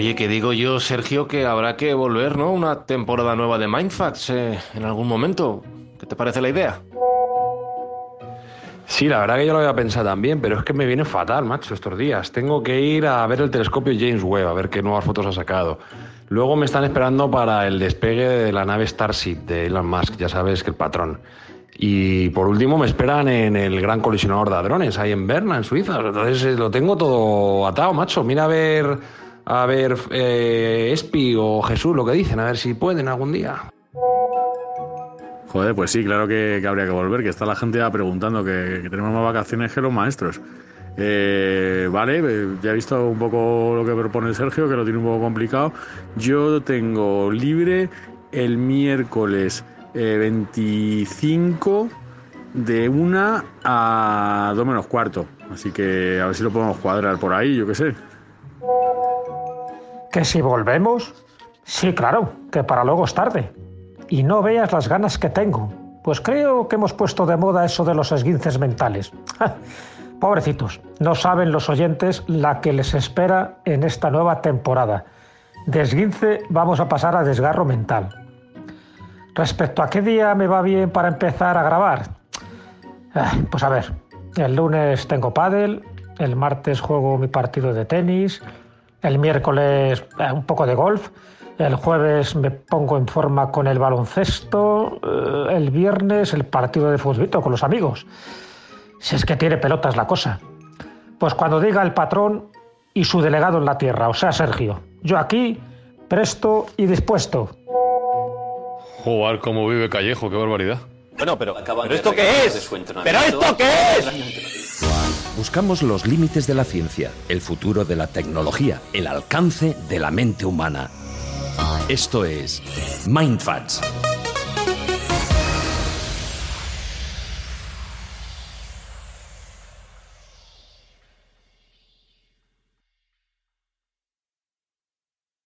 Oye, que digo yo, Sergio, que habrá que volver, ¿no? Una temporada nueva de Mindfacts eh, en algún momento. ¿Qué te parece la idea? Sí, la verdad que yo lo había pensado también, pero es que me viene fatal, macho, estos días. Tengo que ir a ver el telescopio James Webb, a ver qué nuevas fotos ha sacado. Luego me están esperando para el despegue de la nave Starship de Elon Musk, ya sabes que el patrón. Y por último me esperan en el gran colisionador de hadrones, ahí en Berna, en Suiza. Entonces eh, lo tengo todo atado, macho. Mira a ver, a ver eh, Espi o Jesús lo que dicen, a ver si pueden algún día. Joder, pues sí, claro que, habría que volver, que está la gente ya preguntando que, tenemos más vacaciones que los maestros. Eh, vale, eh, ya he visto un poco lo que propone Sergio, que lo tiene un poco complicado. Yo tengo libre el miércoles eh, 25 de una a 2 menos cuarto. Así que a ver si lo podemos cuadrar por ahí, yo qué sé. ¿Que si volvemos? Sí, claro, que para luego es tarde. Y no veas las ganas que tengo. Pues creo que hemos puesto de moda eso de los esguinces mentales. Pobrecitos, no saben los oyentes la que les espera en esta nueva temporada. De esguince vamos a pasar a desgarro mental. Respecto a qué día me va bien para empezar a grabar, Ah, pues a ver, el lunes tengo pádel, el martes juego mi partido de tenis, el miércoles eh, un poco de golf, el jueves me pongo en forma con el baloncesto, eh, el viernes el partido de fútbol con los amigos. Si es que tiene pelotas la cosa. Pues cuando diga el patrón y su delegado en la tierra, o sea, Sergio, yo aquí, presto y dispuesto. Joder, cómo vive Callejo, qué barbaridad. Bueno, pero, ¿pero esto qué es? ¿Pero esto qué es? Buscamos los límites de la ciencia, el futuro de la tecnología, el alcance de la mente humana. Esto es Mindfacts